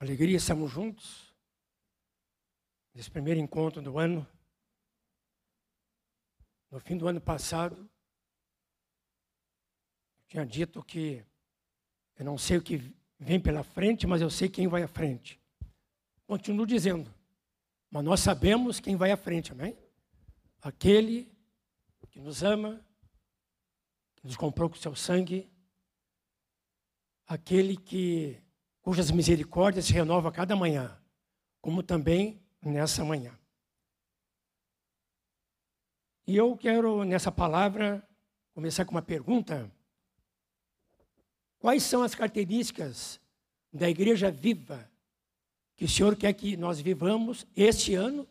Alegria, estamos juntos. Nesse primeiro encontro do ano. No fim do ano passado, eu tinha dito que eu não sei o que vem pela frente, mas eu sei quem vai à frente. Continuo dizendo, mas nós sabemos quem vai à frente, amém? Aquele que nos ama, que nos comprou com seu sangue, aquele que cujas misericórdias se renovam a cada manhã, como também nessa manhã. E eu quero, nessa palavra, começar com uma pergunta. Quais são as características da igreja viva que o Senhor quer que nós vivamos este ano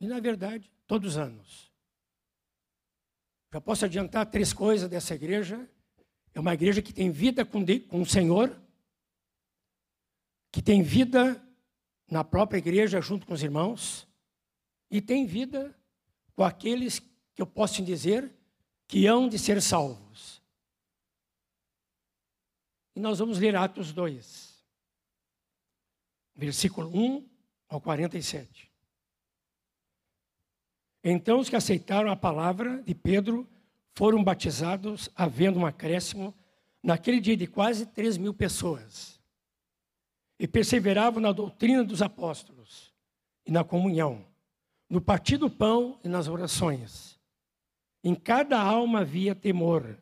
e, na verdade, todos os anos? Já posso adiantar três coisas dessa igreja. É uma igreja que tem vida com o Senhor, que tem vida na própria igreja junto com os irmãos e tem vida com aqueles que eu posso dizer que hão de ser salvos. E nós vamos ler Atos 2, versículo 1 ao 47. Então os que aceitaram a palavra de Pedro foram batizados, havendo um acréscimo naquele dia de quase 3 mil pessoas e perseveravam na doutrina dos apóstolos e na comunhão, no partir do pão e nas orações. Em cada alma havia temor,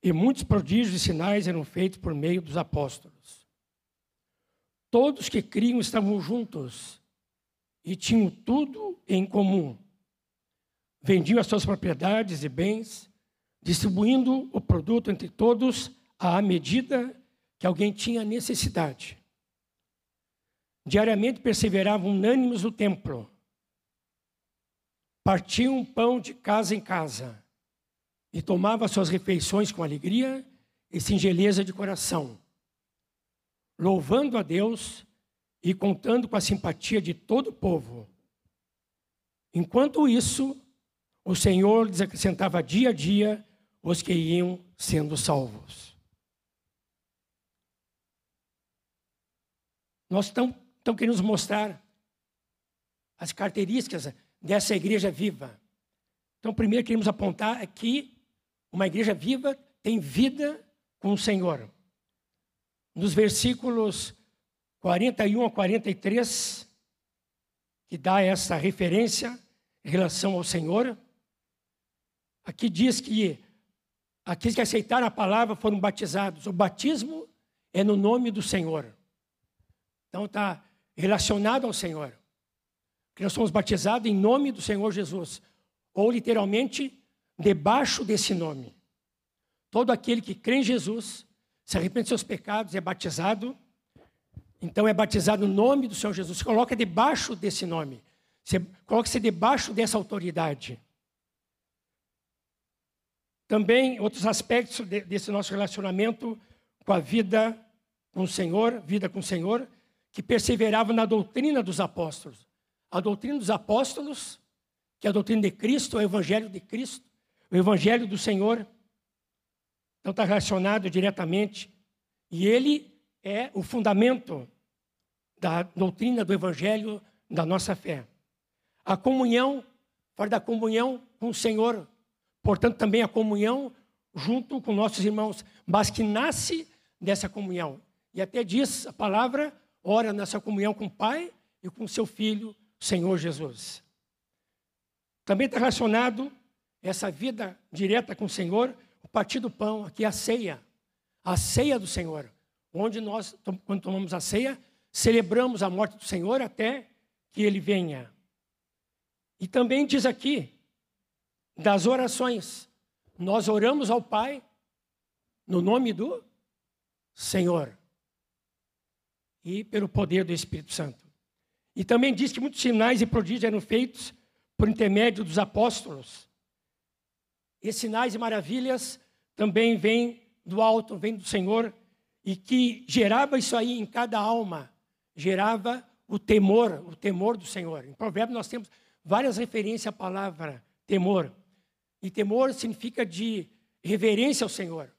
e muitos prodígios e sinais eram feitos por meio dos apóstolos. Todos que criam estavam juntos e tinham tudo em comum. Vendiam as suas propriedades e bens, distribuindo o produto entre todos à medida que alguém tinha necessidade. Diariamente perseveravam unânimes no templo. Partiam pão de casa em casa e tomavam suas refeições com alegria e singeleza de coração, louvando a Deus e contando com a simpatia de todo o povo. Enquanto isso, o Senhor lhes acrescentava dia a dia os que iam sendo salvos. Nós estamos então, queremos mostrar as características dessa igreja viva. Então, primeiro queremos apontar que uma igreja viva tem vida com o Senhor. Nos versículos 41 a 43, que dá essa referência em relação ao Senhor, aqui diz que aqueles que aceitaram a palavra foram batizados. O batismo é no nome do Senhor. Então está relacionado ao Senhor. Que nós somos batizados em nome do Senhor Jesus, ou literalmente debaixo desse nome. Todo aquele que crê em Jesus, se arrepende dos seus pecados, é batizado. Então é batizado no nome do Senhor Jesus. Se coloca debaixo desse nome. Coloque-se debaixo dessa autoridade. Também outros aspectos desse nosso relacionamento com a vida com o Senhor, vida com o Senhor, que perseverava na doutrina dos apóstolos. A doutrina dos apóstolos, que é a doutrina de Cristo, é o evangelho de Cristo, o evangelho do Senhor. Então está relacionado diretamente. E ele é o fundamento da doutrina do evangelho da nossa fé. A comunhão, fora da comunhão com o Senhor, portanto também a comunhão junto com nossos irmãos, mas que nasce dessa comunhão. E até diz a palavra ora nessa comunhão com o Pai e com o seu Filho, Senhor Jesus. Também está relacionado essa vida direta com o Senhor, o partir do pão, aqui a ceia, a ceia do Senhor, onde nós, quando tomamos a ceia, celebramos a morte do Senhor até que Ele venha. E também diz aqui, das orações, nós oramos ao Pai no nome do Senhor e pelo poder do Espírito Santo. E também diz que muitos sinais e prodígios eram feitos por intermédio dos apóstolos. E sinais e maravilhas também vêm do alto, vêm do Senhor, e que gerava isso aí em cada alma, gerava o temor, o temor do Senhor. Em Provérbios nós temos várias referências à palavra temor. E temor significa de reverência ao Senhor.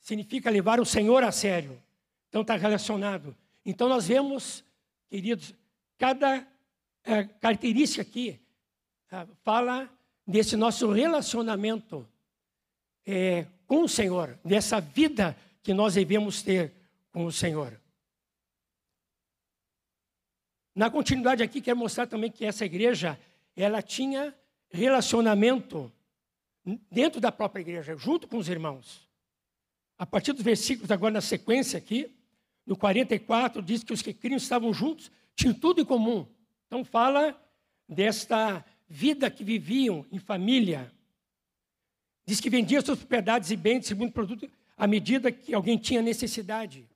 Significa levar o Senhor a sério. Então está relacionado Então nós vemos, queridos, cada é, característica aqui é, fala desse nosso relacionamento é, com o Senhor, dessa vida que nós devemos ter com o Senhor. Na continuidade aqui, quero mostrar também que essa igreja, ela tinha relacionamento dentro da própria igreja, junto com os irmãos. A partir dos versículos agora na sequência aqui, no 44, diz que os que criam estavam juntos, tinham tudo em comum. Então fala desta vida que viviam em família. Diz que vendiam suas propriedades e bens, segundo produto, à medida que alguém tinha necessidade.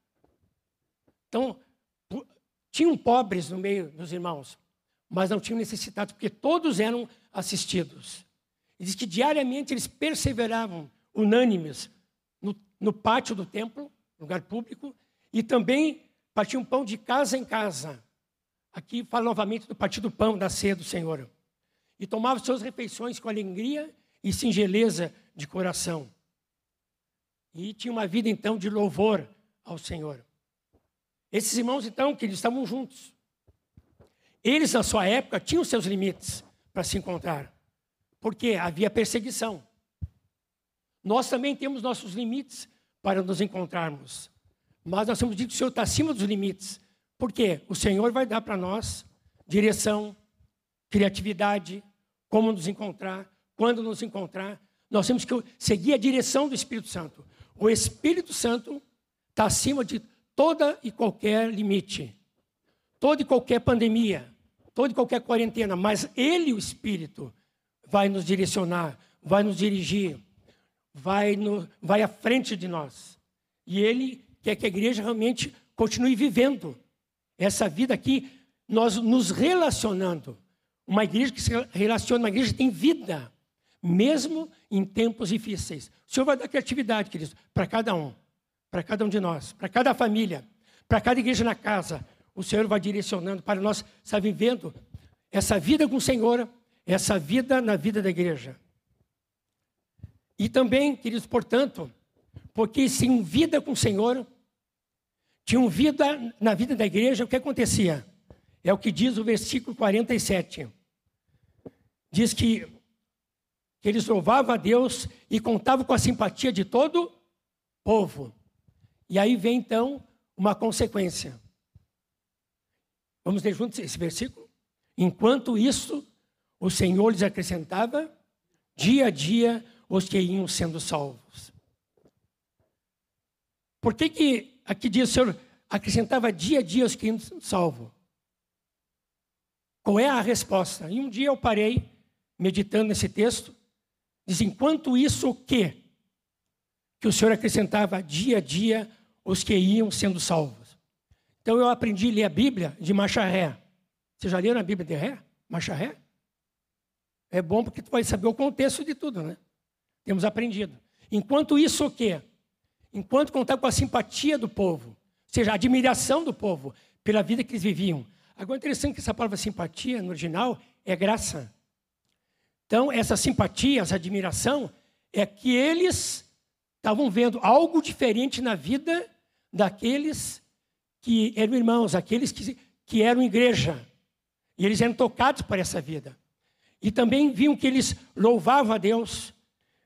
Então, tinham pobres no meio dos irmãos, mas não tinham necessidade, porque todos eram assistidos. E diz que diariamente eles perseveravam, unânimes, no, no pátio do templo, lugar público, e também partiam pão de casa em casa. Aqui fala novamente do partido do pão, da ceia do Senhor. E tomavam suas refeições com alegria e singeleza de coração. E tinha uma vida, então, de louvor ao Senhor. Esses irmãos, então, que eles estavam juntos. Eles, na sua época, tinham seus limites para se encontrar. Porque havia perseguição. Nós também temos nossos limites para nos encontrarmos. Mas nós temos dito que o Senhor está acima dos limites. Por quê? O Senhor vai dar para nós direção, criatividade, como nos encontrar, quando nos encontrar. Nós temos que seguir a direção do Espírito Santo. O Espírito Santo está acima de toda e qualquer limite, toda e qualquer pandemia, toda e qualquer quarentena, mas Ele, o Espírito, vai nos direcionar, vai nos dirigir, vai, no, vai à frente de nós. E Ele quer que a igreja realmente continue vivendo essa vida aqui, nós nos relacionando. Uma igreja que se relaciona, uma igreja que tem vida, mesmo em tempos difíceis. O Senhor vai dar criatividade, queridos, para cada um, para cada um de nós, para cada família, para cada igreja na casa. O Senhor vai direcionando para nós estar vivendo essa vida com o Senhor, essa vida na vida da igreja. E também, queridos, portanto, porque se em vida com o Senhor, tinham vida na vida da igreja, o que acontecia? É o que diz o versículo 47. Diz que, que eles louvavam a Deus e contavam com a simpatia de todo povo. E aí vem então uma consequência. Vamos ler juntos esse versículo? Enquanto isso, o Senhor lhes acrescentava dia a dia os que iam sendo salvos. Por que, que aqui diz o Senhor acrescentava dia a dia os que salvos? Qual é a resposta? E um dia eu parei, meditando nesse texto, diz: enquanto isso, o quê? Que o Senhor acrescentava dia a dia os que iam sendo salvos. Então eu aprendi a ler a Bíblia de marcha ré. Você já leram a Bíblia de ré? Marcha ré? É bom porque tu vai saber o contexto de tudo, né? Temos aprendido. Enquanto isso o quê? Enquanto contar com a simpatia do povo, ou seja, a admiração do povo pela vida que eles viviam. Agora, interessante que essa palavra simpatia, no original, é graça. Então, essa simpatia, essa admiração, é que eles estavam vendo algo diferente na vida daqueles que eram irmãos, aqueles que, que eram igreja. E eles eram tocados por essa vida. E também viam que eles louvavam a Deus,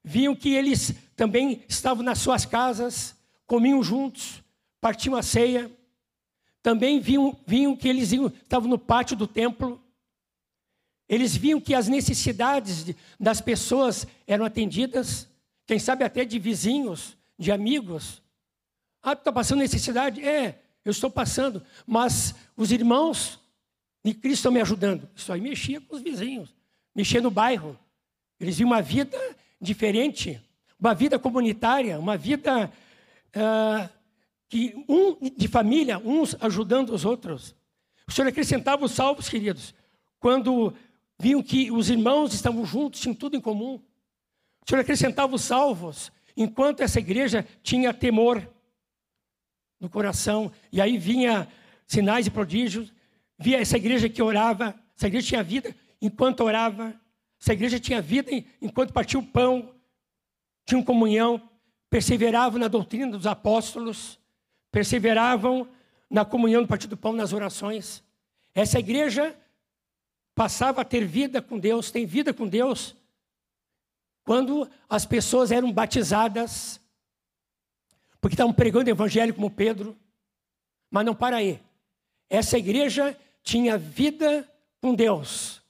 viam que eles também estavam nas suas casas, comiam juntos, partiam a ceia. Também viam, viam que eles iam, estavam no pátio do templo. Eles viam que as necessidades das pessoas eram atendidas, quem sabe até de vizinhos, de amigos. Ah, está passando necessidade? É, eu estou passando, mas os irmãos de Cristo estão me ajudando. Isso aí mexia com os vizinhos, mexia no bairro. Eles viam uma vida diferente, uma vida comunitária, uma vida uh, que um de família, uns ajudando os outros. O Senhor acrescentava os salvos, queridos, quando viam que os irmãos estavam juntos, tinham tudo em comum. O Senhor acrescentava os salvos, enquanto essa igreja tinha temor no coração, e aí vinha sinais e prodígios, via essa igreja que orava, essa igreja tinha vida enquanto orava, essa igreja tinha vida enquanto partia o pão, tinham comunhão, perseveravam na doutrina dos apóstolos, perseveravam na comunhão do Partido do Pão, nas orações. Essa igreja passava a ter vida com Deus, tem vida com Deus, quando as pessoas eram batizadas, porque estavam pregando o evangelho como Pedro. Mas não para aí. Essa igreja tinha vida com Deus.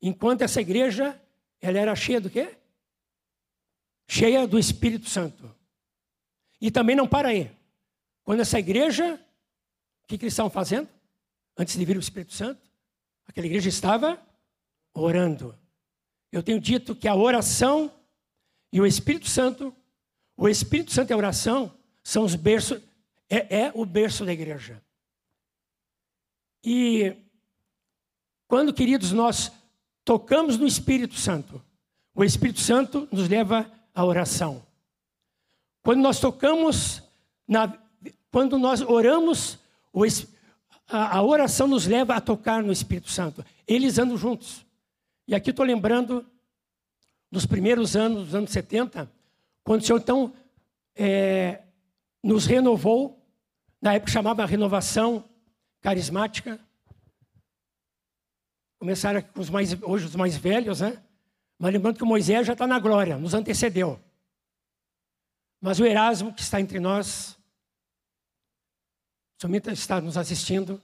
Enquanto essa igreja, ela era cheia do quê? Cheia do Espírito Santo. E também não para aí. Quando essa igreja, o que, que eles estavam fazendo? Antes de vir o Espírito Santo, aquela igreja estava orando. Eu tenho dito que a oração e o Espírito Santo, o Espírito Santo e a oração são os berços, é, é o berço da igreja. E quando, queridos, nós tocamos no Espírito Santo, o Espírito Santo nos leva à oração. Quando nós tocamos, na, quando nós oramos, a, a oração nos leva a tocar no Espírito Santo. Eles andam juntos. E aqui estou lembrando dos primeiros anos, dos anos 70, quando o Senhor então é, nos renovou, na época chamava renovação carismática. Começaram com os mais, hoje os mais velhos, né? Mas lembrando que o Moisés já está na glória, nos antecedeu. Mas o Erasmo, que está entre nós, somente está nos assistindo.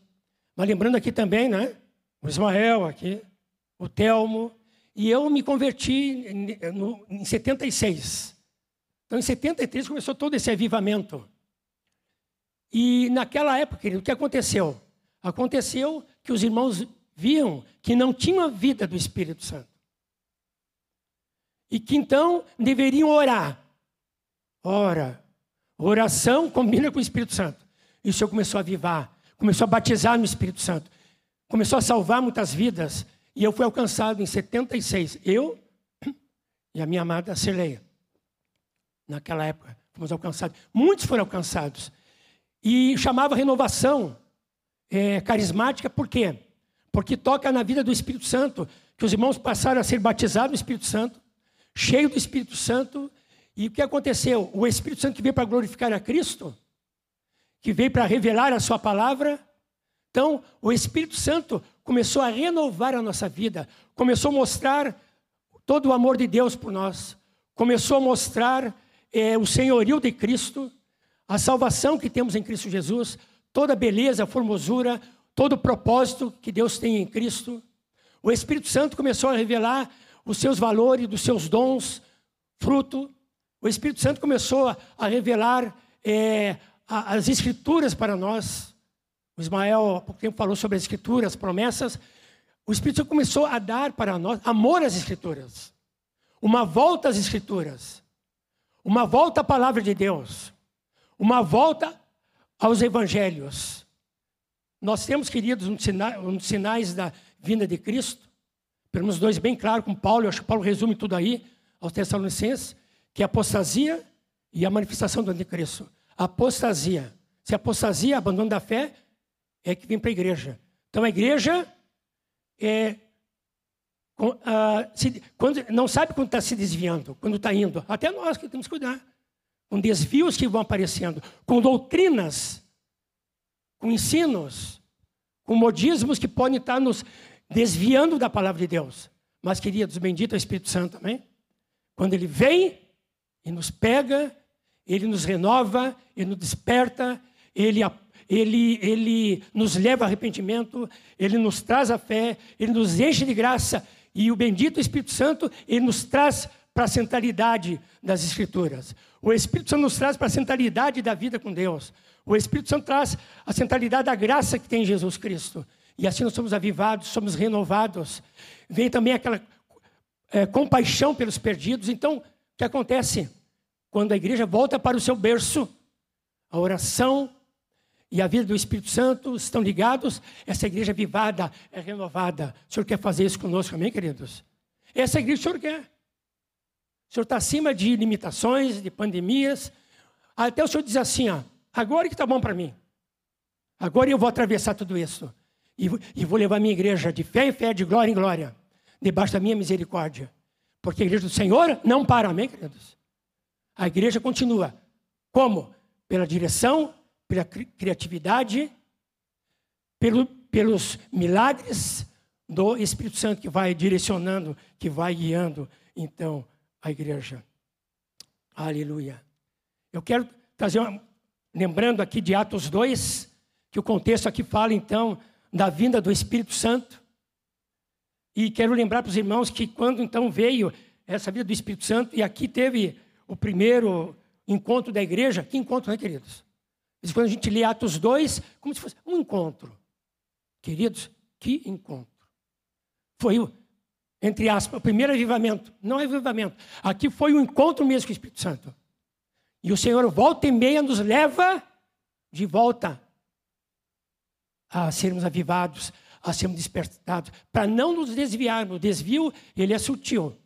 Mas lembrando aqui também, né? O Ismael aqui, o Telmo. E eu me converti em, no, em 76. Então, em 73 começou todo esse avivamento. E naquela época, o que aconteceu? Aconteceu que os irmãos viam que não tinham a vida do Espírito Santo. E que então deveriam orar. Ora, oração combina com o Espírito Santo. E o Senhor começou a avivar, começou a batizar no Espírito Santo, começou a salvar muitas vidas. E eu fui alcançado em 76. Eu e a minha amada Celeia. Naquela época, fomos alcançados. Muitos foram alcançados. E chamava renovação é, carismática, por quê? Porque toca na vida do Espírito Santo, que os irmãos passaram a ser batizados no Espírito Santo, cheio do Espírito Santo, e o que aconteceu? O Espírito Santo que veio para glorificar a Cristo, que veio para revelar a Sua palavra. Então, o Espírito Santo começou a renovar a nossa vida, começou a mostrar todo o amor de Deus por nós, começou a mostrar é, o senhorio de Cristo, a salvação que temos em Cristo Jesus, toda a beleza, a formosura, todo o propósito que Deus tem em Cristo. O Espírito Santo começou a revelar os seus valores, dos seus dons, fruto o Espírito Santo começou a, revelar é, as Escrituras para nós. O Ismael há pouco tempo falou sobre as Escrituras, as promessas. O Espírito Santo começou a dar para nós amor às Escrituras, uma volta às Escrituras, uma volta à palavra de Deus, uma volta aos Evangelhos. Nós temos, queridos, um, sina sinais da vinda de Cristo, pelo menos dois bem claros com Paulo, eu acho que Paulo resume tudo aí, aos Tessalonicenses que é a apostasia e a manifestação do anticristo. A apostasia. Se a apostasia, abandono da fé, é que vem para a igreja. Então a igreja é, se, quando, não sabe quando está se desviando, quando está indo. Até nós que temos que cuidar. Com desvios que vão aparecendo, com doutrinas, com ensinos, com modismos que podem estar nos desviando da palavra de Deus. Mas, queridos, bendito é o Espírito Santo, amém? Quando ele vem, e nos pega, ele nos renova, ele nos desperta, ele, ele, ele nos leva ao arrependimento, ele nos traz a fé, ele nos enche de graça e o bendito Espírito Santo, ele nos traz para a centralidade das Escrituras. O Espírito Santo nos traz para a centralidade da vida com Deus. O Espírito Santo traz a centralidade da graça que tem em Jesus Cristo. E assim nós somos avivados, somos renovados. Vem também aquela é, compaixão pelos perdidos. Então, o que acontece? Quando a igreja volta para o seu berço, a oração e a vida do Espírito Santo estão ligados, essa igreja é vivada, é renovada. O Senhor quer fazer isso conosco, amém, queridos? Essa igreja o Senhor quer. O Senhor está acima de limitações, de pandemias. Até o Senhor diz assim: ó, agora que está bom para mim. Agora eu vou atravessar tudo isso. E, e vou levar minha igreja de fé em fé, de glória em glória, debaixo da minha misericórdia. Porque a igreja do Senhor não para, amém, queridos? A igreja continua. Como? Pela direção, pela criatividade, pelo, pelos milagres do Espírito Santo que vai direcionando, que vai guiando, então, a igreja. Aleluia. Eu quero trazer uma, lembrando aqui de Atos 2, que o contexto aqui fala, então, da vinda do Espírito Santo. E quero lembrar para os irmãos que quando então veio essa vida do Espírito Santo, e aqui teve o primeiro encontro da igreja, que encontro, né, queridos? Quando a gente lê Atos 2, como se fosse um encontro. Queridos, que encontro. Foi, entre aspas, o primeiro avivamento. Não é avivamento. Aqui foi um encontro mesmo com o Espírito Santo. E o Senhor, volta e meia, nos leva de volta a sermos avivados, a sermos despertados, para não nos desviarmos. O desvio, ele é sutil.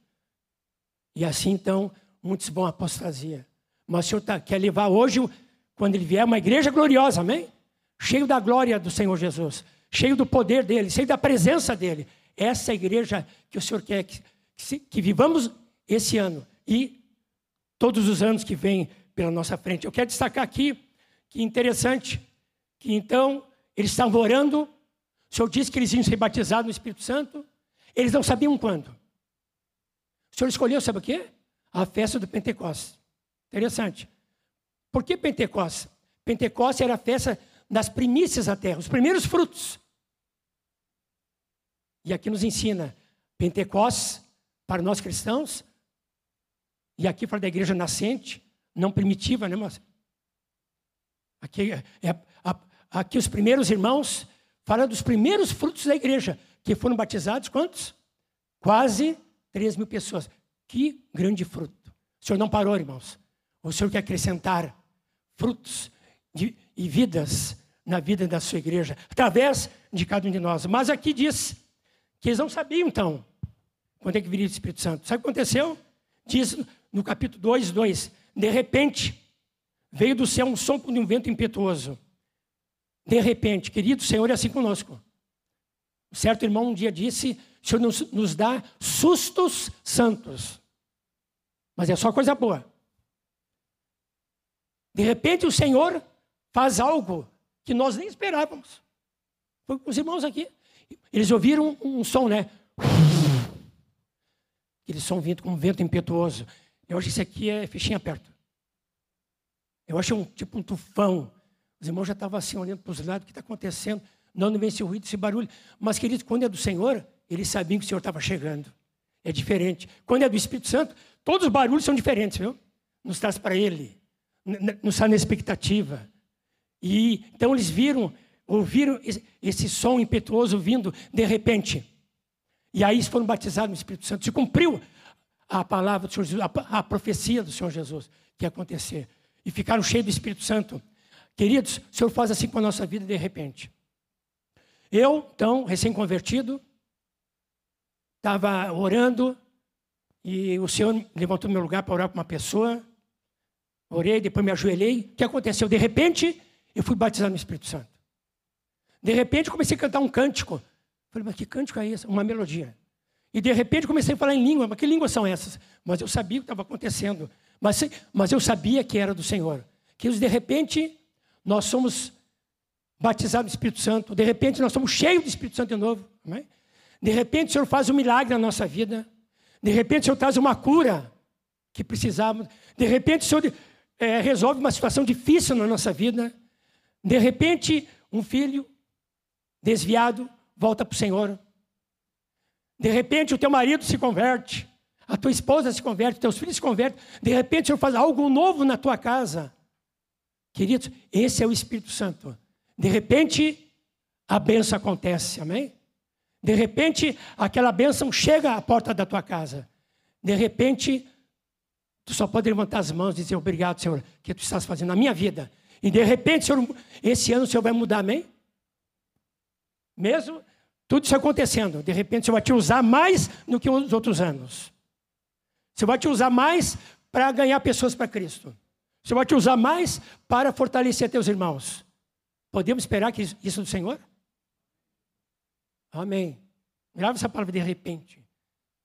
E assim, então, muitos vão à apostasia. Mas o Senhor tá, quer levar hoje, quando Ele vier, uma igreja gloriosa, amém? Cheio da glória do Senhor Jesus, cheio do poder dEle, cheio da presença dEle. Essa é a igreja que o Senhor quer que, que, que vivamos esse ano e todos os anos que vêm pela nossa frente. Eu quero destacar aqui que interessante, que então eles estavam orando, o Senhor disse que eles iam ser batizados no Espírito Santo, eles não sabiam quando. O Senhor escolheu, sabe o quê? A festa do Pentecostes. Interessante. Por que Pentecostes? Pentecostes era a festa das primícias da terra, os primeiros frutos. E aqui nos ensina Pentecostes para nós cristãos, e aqui fala da igreja nascente, não primitiva, né, mas aqui, é, a, aqui os primeiros irmãos falam dos primeiros frutos da igreja, que foram batizados, quantos? Quase 3 mil pessoas. Que grande fruto. O Senhor não parou, irmãos. O Senhor quer acrescentar frutos de, e vidas na vida da sua igreja, através de cada um de nós. Mas aqui diz que eles não sabiam, então, quando é que viria o Espírito Santo. Sabe o que aconteceu? Diz no capítulo 2, 2. De repente, veio do céu um som de um vento impetuoso. De repente, querido Senhor, é assim conosco. Um certo irmão um dia disse: o Senhor nos, nos dá sustos santos. Mas é só coisa boa. De repente, o Senhor faz algo que nós nem esperávamos. Foi com os irmãos aqui. Eles ouviram um, um som, né? Aquele som vindo com um vento impetuoso. Eu acho que isso aqui é fichinha perto. Eu acho um tipo um tufão. Os irmãos já estavam assim, olhando para os lados, o que está acontecendo? Não, não vem esse ruído, esse barulho. Mas, queridos, quando é do Senhor, eles sabiam que o Senhor estava chegando. É diferente. Quando é do Espírito Santo, todos os barulhos são diferentes, viu? Nos traz para Ele. Nos está na expectativa. E então eles viram, ouviram esse som impetuoso vindo de repente. E aí foram batizados no Espírito Santo. Se cumpriu a palavra do Senhor Jesus, a, a profecia do Senhor Jesus que ia acontecer. E ficaram cheios do Espírito Santo. Queridos, o Senhor faz assim com a nossa vida de repente. Eu, então, recém-convertido, estava orando e o Senhor levantou meu lugar para orar para uma pessoa. Orei, depois me ajoelhei. O que aconteceu? De repente, eu fui batizado no Espírito Santo. De repente, comecei a cantar um cântico. Falei, mas que cântico é esse? Uma melodia. E de repente comecei a falar em língua. Mas que línguas são essas? Mas eu sabia o que estava acontecendo. Mas, mas eu sabia que era do Senhor. Que de repente nós somos batizados no Espírito Santo. De repente nós somos cheios do Espírito Santo de novo. Amém? De repente o Senhor faz um milagre na nossa vida. De repente o Senhor traz uma cura que precisávamos. De repente o Senhor é, resolve uma situação difícil na nossa vida. De repente, um filho desviado volta para o Senhor. De repente, o teu marido se converte, a tua esposa se converte, teus filhos se convertem. De repente, o Senhor faz algo novo na tua casa. Queridos, esse é o Espírito Santo. De repente, a benção acontece, amém? De repente, aquela bênção chega à porta da tua casa. De repente, tu só pode levantar as mãos e dizer obrigado, Senhor, que tu estás fazendo na minha vida. E de repente, Senhor, esse ano o Senhor vai mudar, amém? Mesmo tudo isso acontecendo, de repente Senhor vai te usar mais do que os outros anos. Senhor vai te usar mais para ganhar pessoas para Cristo. Senhor vai te usar mais para fortalecer teus irmãos. Podemos esperar que isso do Senhor? Amém. Grava essa palavra de repente.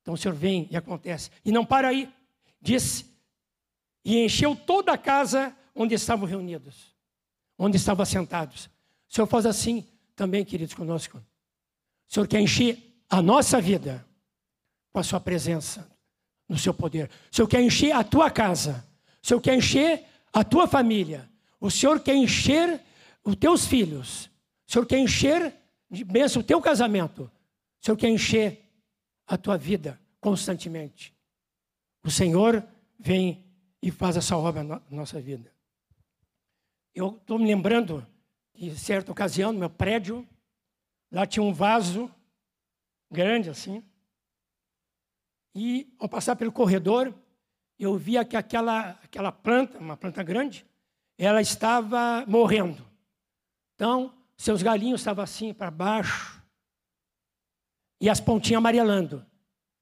Então o Senhor vem e acontece. E não para aí. Diz, e encheu toda a casa onde estavam reunidos. onde estavam sentados. O Senhor faz assim também, queridos, conosco. O Senhor quer encher a nossa vida com a sua presença, no seu poder. O Senhor quer encher a tua casa. O Senhor quer encher a tua família. O Senhor quer encher os teus filhos. O Senhor quer encher de bênção o teu casamento. O Senhor quer encher a tua vida constantemente. O Senhor vem e faz essa obra na nossa vida. Eu estou me lembrando de certa ocasião, no meu prédio, lá tinha um vaso grande assim. E ao passar pelo corredor, eu via que aquela, aquela planta, uma planta grande, ela estava morrendo. Então, seus galinhos estavam assim para baixo e as pontinhas amarelando.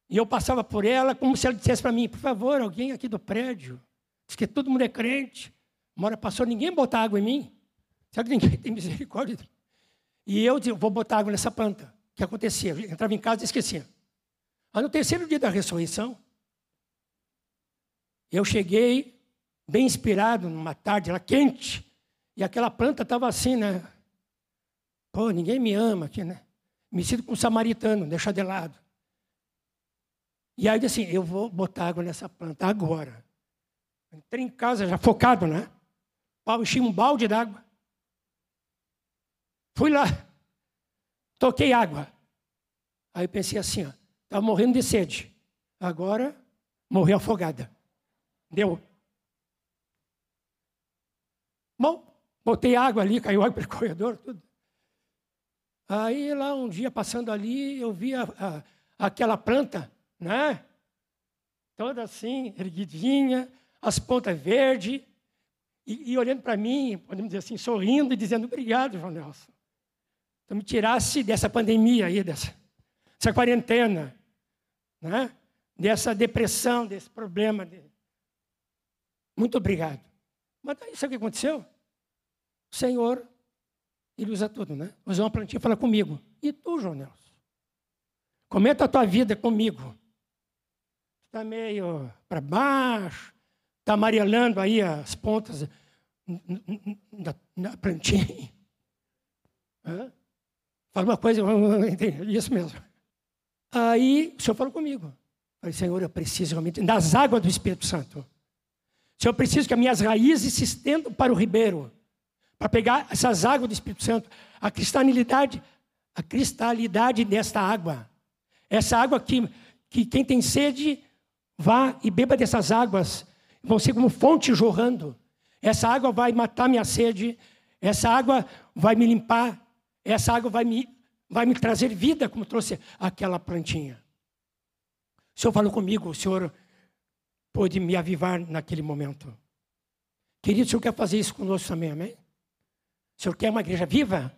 E eu passava por ela como se ela dissesse para mim: por favor, alguém aqui do prédio, diz que todo mundo é crente, uma hora passou, ninguém botar água em mim. Será que ninguém tem misericórdia? E eu disse: vou botar água nessa planta. O que acontecia? Eu entrava em casa e esquecia. Aí no terceiro dia da ressurreição, eu cheguei bem inspirado numa tarde lá quente, e aquela planta estava assim, né? Pô, ninguém me ama aqui, né? Me sinto com um samaritano, deixa de lado. E aí assim, eu vou botar água nessa planta agora. Entrei em casa já focado, né? Enchi um balde d'água. Fui lá, toquei água. Aí pensei assim, estava morrendo de sede. Agora morreu afogada. Deu. Bom, botei água ali, caiu água pelo corredor, tudo. Aí lá um dia passando ali, eu vi a, a, aquela planta, né? Toda assim, erguidinha, as pontas verdes, e, e olhando para mim, podemos dizer assim, sorrindo e dizendo obrigado, João Nelson. Então me tirasse dessa pandemia aí, dessa, dessa quarentena né? dessa depressão, desse problema. Muito obrigado. Mas sabe o que aconteceu? O Senhor, Ele usa tudo, né? Usou uma plantinha e fala comigo. E tu, João Nelson? Comenta a tua vida comigo. Está meio para baixo, está amarelando aí as pontas da, plantinha. Fala uma coisa, isso mesmo. Aí o Senhor falou comigo. Falei, Senhor, eu preciso realmente das águas do Espírito Santo. Senhor, eu preciso que as minhas raízes se estendam para o ribeiro, para pegar essas águas do Espírito Santo, a cristalidade, a cristalidade desta água. Essa água que, que quem tem sede, vá e beba dessas águas, vão ser como fonte jorrando. Essa água vai matar minha sede, essa água vai me limpar, essa água vai me vai me trazer vida, como trouxe aquela plantinha. O Senhor falou comigo, o Senhor pôde me avivar naquele momento. Querido, o Senhor quer fazer isso conosco também, amém? O Senhor quer uma igreja viva?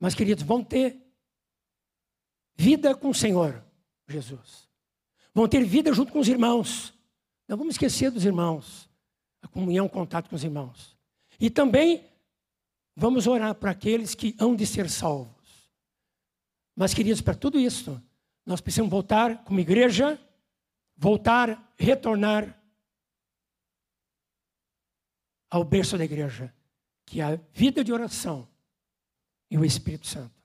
Mas, queridos, vão ter vida com o Senhor, Jesus. Vão ter vida junto com os irmãos. Não vamos esquecer dos irmãos. A comunhão, o contato com os irmãos. E também vamos orar para aqueles que hão de ser salvos. Mas, queridos, para tudo isso, nós precisamos voltar como igreja, voltar, retornar ao berço da igreja, que é a vida de oração e o Espírito Santo.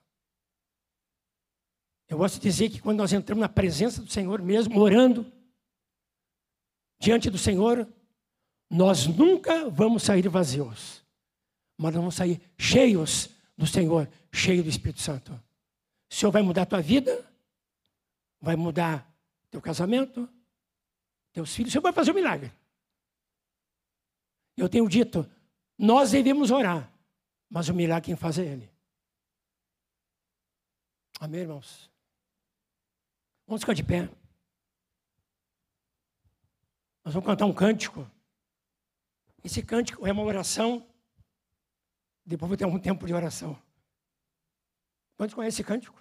Eu gosto de dizer que quando nós entramos na presença do Senhor mesmo, orando diante do Senhor, nós nunca vamos sair vazios, mas vamos sair cheios do Senhor, cheios do Espírito Santo. O Senhor vai mudar a tua vida, vai mudar teu casamento, teus filhos, o Senhor vai fazer um milagre. Eu tenho dito, nós devemos orar, mas o milagre quem faz é Ele. Amém, irmãos? Vamos ficar de pé. Nós vamos cantar um cântico. Esse cântico é uma oração. Depois vou ter um tempo de oração. Quantos conhecem esse cântico?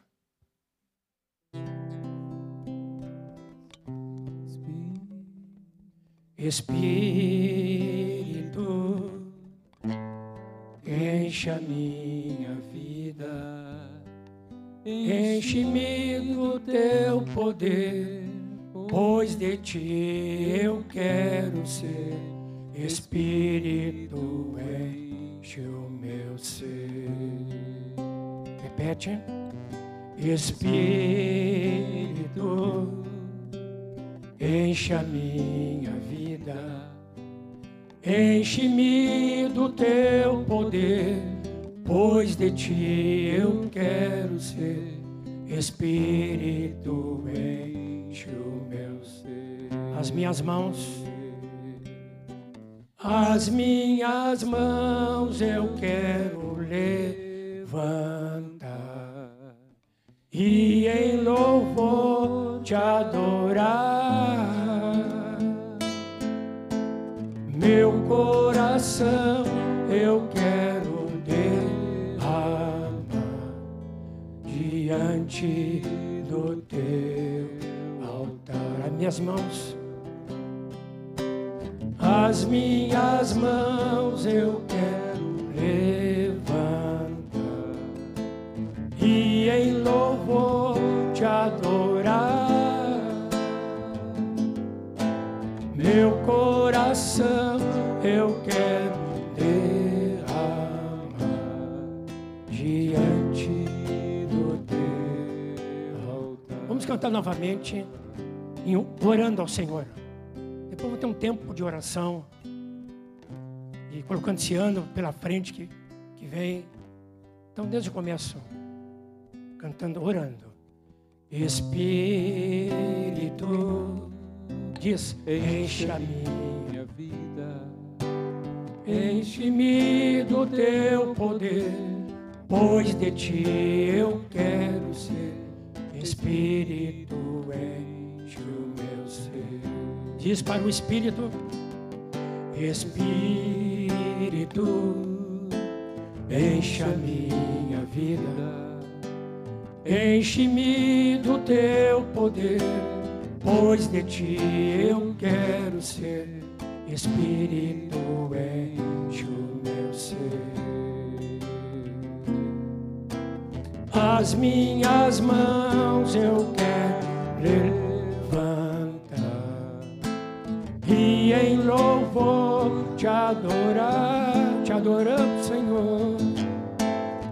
Espírito, enche a minha vida, enche-me do teu poder, pois de ti eu quero ser. Espírito, enche enche o meu ser. Repete. Espírito, enche a minha vida, enche-me do teu poder, pois de ti eu quero ser. Espírito, enche o meu ser. As minhas mãos as minhas mãos eu quero levantar e em louvor te adorar. Meu coração eu quero derramar diante do teu altar. As minhas mãos as minhas mãos eu quero levantar e em louvor te adorar. Meu coração eu quero derramar diante do teu altar. Vamos cantar novamente, orando ao Senhor. Vou ter um tempo de oração. E colocando esse ano pela frente que, que vem. Então, desde o começo, cantando, orando. Espírito, diz, enche a minha vida, enche-me do teu poder, pois de ti eu quero ser. Espírito, enche o meu ser. Diz para o Espírito: Espírito, enche a minha vida, enche-me do teu poder, pois de ti eu quero ser. Espírito, enche o meu ser. As minhas mãos eu quero e em louvor te adorar, te adoramos, Senhor.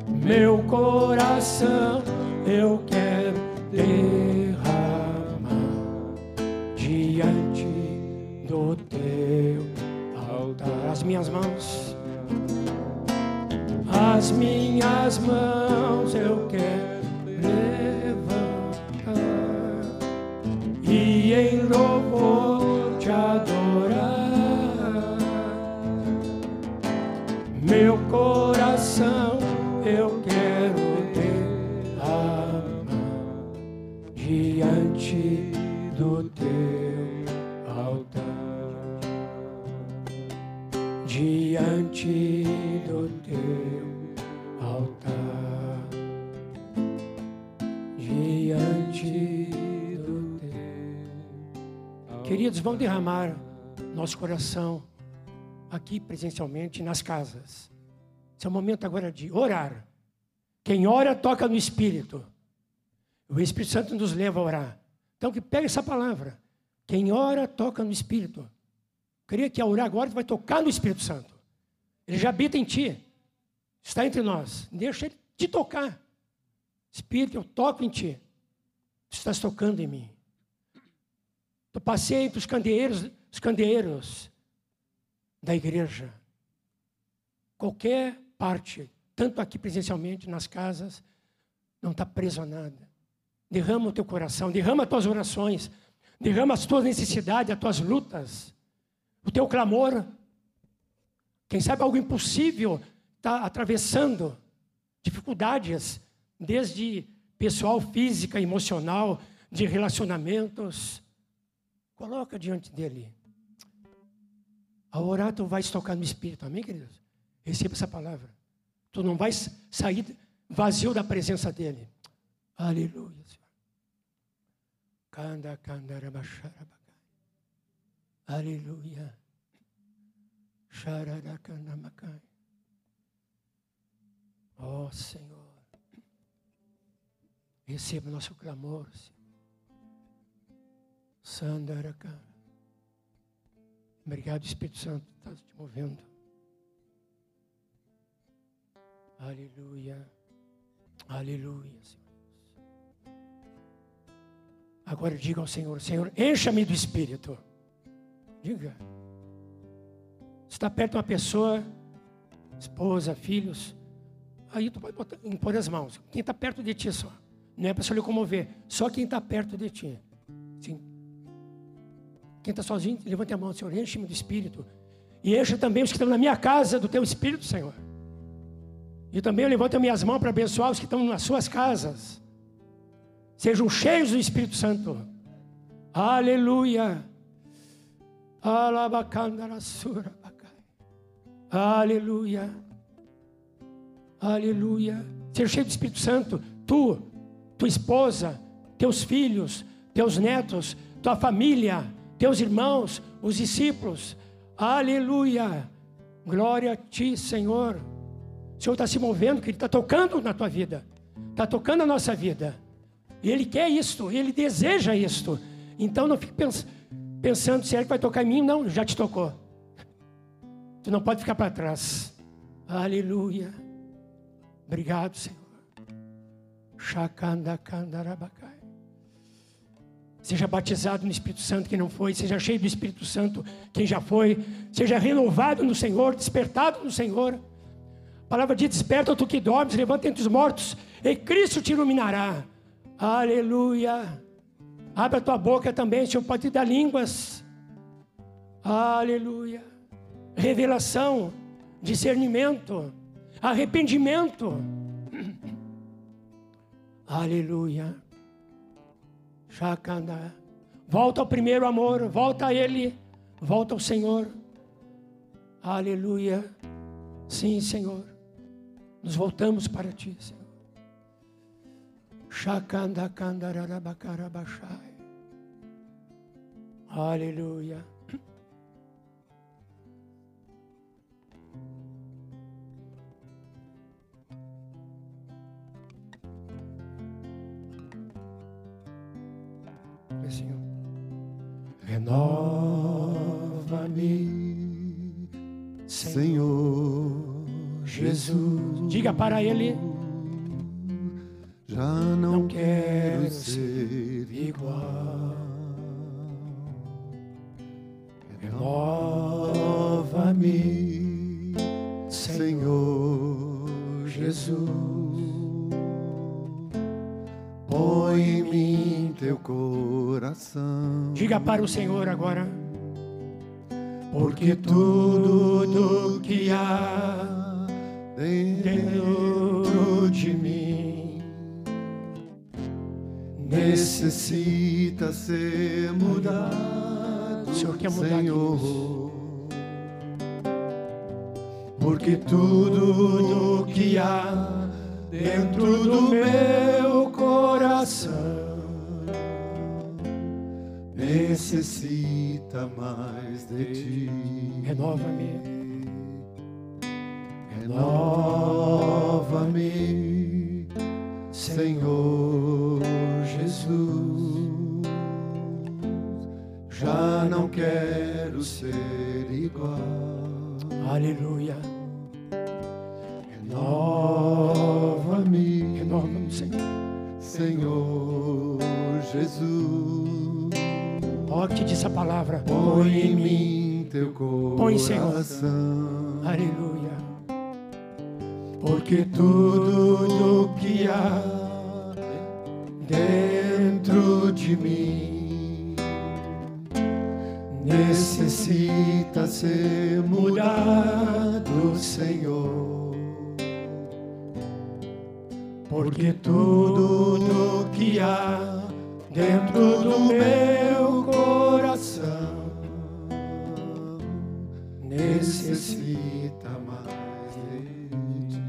Meu coração eu quero derramar diante do teu altar. As minhas mãos, as minhas mãos eu quero levantar e em louvor Meu coração eu quero derramar diante do teu altar, diante do teu altar, diante Queridos, vão derramar nosso coração aqui presencialmente nas casas. Esse é o momento agora de orar. Quem ora toca no Espírito. O Espírito Santo nos leva a orar. Então que pegue essa palavra. Quem ora toca no Espírito. Eu queria que ao orar agora vai tocar no Espírito Santo. Ele já habita em ti. Está entre nós. Deixa ele te tocar. Espírito, eu toco em ti. Tu estás tocando em mim. Eu passei entre os candeeiros, os candeeiros da igreja. Qualquer parte, tanto aqui presencialmente, nas casas, não está preso a nada. Derrama o teu coração, derrama as tuas orações, derrama as tuas necessidades, as tuas lutas, o teu clamor. Quem sabe algo impossível está atravessando dificuldades, desde pessoal, física, emocional, de relacionamentos. Coloca diante dele. Ao orar, tu vais tocar no Espírito. Amém, queridos? Receba essa palavra. Tu não vais sair vazio da presença dele. Aleluia, Senhor. Kanda, kanda, Aleluia. Xararacanamakai. Ó oh, Senhor. Receba nosso clamor, Senhor. Sandaraka. Obrigado, Espírito Santo, está te movendo. Aleluia. Aleluia, Senhor. Agora diga ao Senhor: Senhor, encha-me do Espírito. Diga. Está perto de uma pessoa, esposa, filhos. Aí tu pode botar, impor as mãos. Quem está perto de ti só. Não é para se locomover. Só quem está perto de ti. Sim. Quem está sozinho, levante a mão, Senhor, enche-me do Espírito. E enche também os que estão na minha casa do teu Espírito, Senhor. E também eu levanto as minhas mãos para abençoar os que estão nas suas casas. Sejam cheios do Espírito Santo. Aleluia. Aleluia. Aleluia. Seja cheio do Espírito Santo. Tu, tua esposa, teus filhos, teus netos, tua família, teus irmãos, os discípulos. Aleluia. Glória a ti, Senhor. O Senhor está se movendo, que Ele está tocando na tua vida. Está tocando a nossa vida. E Ele quer isto, Ele deseja isto. Então não fique pens pensando se Ele vai tocar em mim. Não, já te tocou. Tu não pode ficar para trás. Aleluia. Obrigado, Senhor. Seja batizado no Espírito Santo quem não foi, seja cheio do Espírito Santo quem já foi, seja renovado no Senhor, despertado no Senhor. A palavra diz: Desperta tu que dormes, levanta entre os mortos, e Cristo te iluminará. Aleluia. Abre a tua boca também, Senhor, pode te dar línguas. Aleluia. Revelação, discernimento, arrependimento. Aleluia. Volta ao primeiro amor, volta a Ele, volta ao Senhor. Aleluia. Sim, Senhor. Nos voltamos para Ti, Senhor. Shakanda Senhor. Renova-me, Senhor Jesus. Diga para Ele já não, não quero ser igual. Renova-me, Senhor Jesus. Põe em mim teu coração. Diga para o Senhor agora. Porque tudo que há dentro de mim necessita ser mudado, o Senhor quer mudar Senhor. Porque tudo que há dentro do meu coração necessita mais de ti. Renova-me. Renova-me, Senhor. Jesus. Já não quero ser igual. Aleluia. Renova-me, renova-me, Senhor. Senhor Jesus. Ó, que diz a palavra. Põe em mim teu coração. Põe, Senhor. Aleluia. Porque tudo que há dentro de mim necessita ser mudado, Senhor. Porque tudo que há dentro do meu coração necessita mais de ti.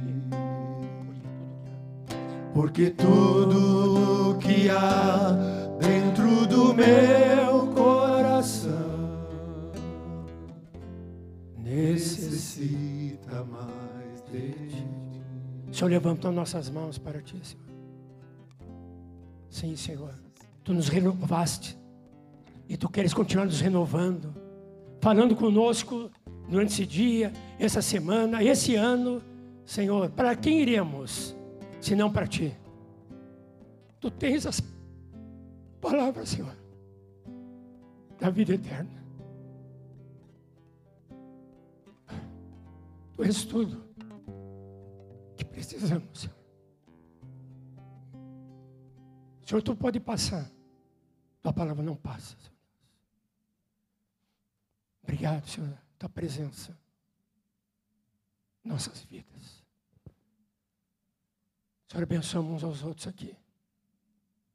Porque tudo que há dentro do meu coração necessita mais de ti. Senhor, levantando nossas mãos para ti, Senhor. Sim, Senhor. Tu nos renovaste. E tu queres continuar nos renovando. Falando conosco durante esse dia, essa semana, esse ano. Senhor, para quem iremos, se não para ti? Tu tens as palavras, Senhor, da vida eterna. Tu és tudo que precisamos, Senhor. Senhor, tu pode passar. Tua palavra não passa, Senhor. Obrigado, Senhor, tua presença. Nossas vidas. Senhor, abençoamos uns aos outros aqui.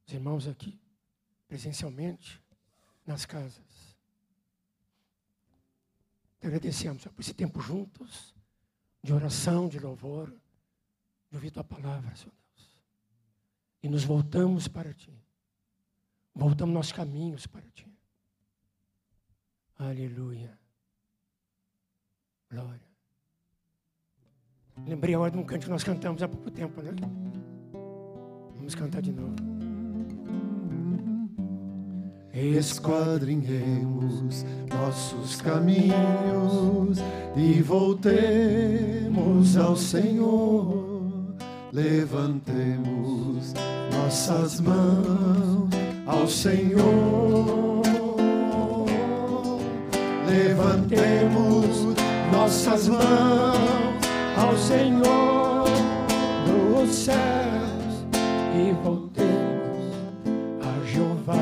Os irmãos aqui, presencialmente, nas casas. Te agradecemos Senhor, por esse tempo juntos de oração, de louvor, de ouvir tua palavra, Senhor. E nos voltamos para ti. Voltamos nossos caminhos para ti. Aleluia. Glória. Lembrei a hora de um canto que nós cantamos há pouco tempo, né? Vamos cantar de novo. Esquadrinhemos nossos caminhos e voltemos ao Senhor. Levantemos nossas mãos ao Senhor. Levantemos nossas mãos ao Senhor dos céus e voltemos a Jeová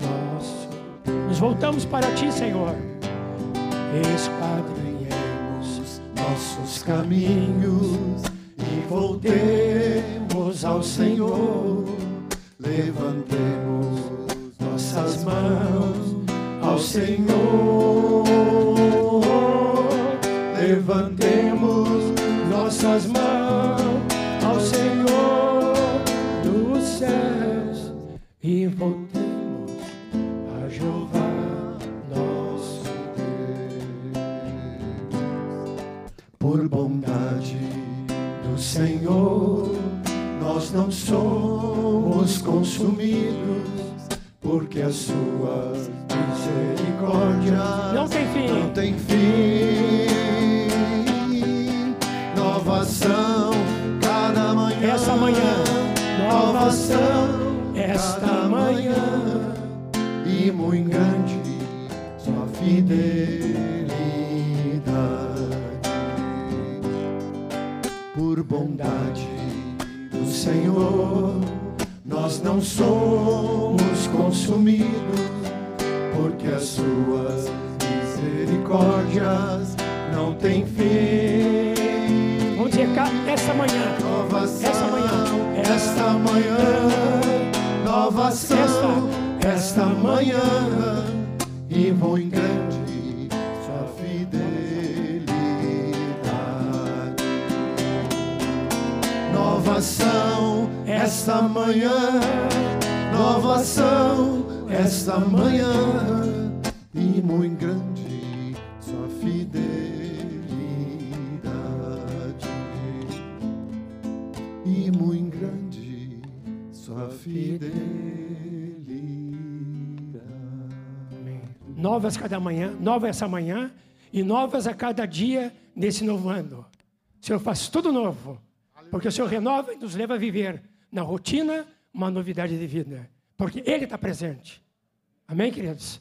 nosso. Nos voltamos para ti, Senhor. Esquadrinhemos nossos caminhos voltemos ao Senhor. Levantemos nossas mãos ao Senhor. Levantemos nossas mãos Senhor, nós não somos consumidos, porque a sua misericórdia Não tem fim. não tem fim. Nova ação cada manhã. Essa manhã, Nova ação esta manhã. E muito grande sua fidelidade. Por bondade do Senhor, nós não somos consumidos, porque as suas misericórdias não têm fim. Vamos dizer, essa manhã, Nova ação, Essa manhã. esta manhã, nova ação, esta manhã, e muito grande Ação, esta manhã, nova ação, esta manhã, e muito grande sua fidelidade e muito grande sua fidelidade. novas cada manhã, nova essa manhã e novas a cada dia nesse novo ano. O Senhor faz tudo novo, porque o Senhor renova e nos leva a viver na rotina uma novidade de vida, porque Ele está presente. Amém, queridos?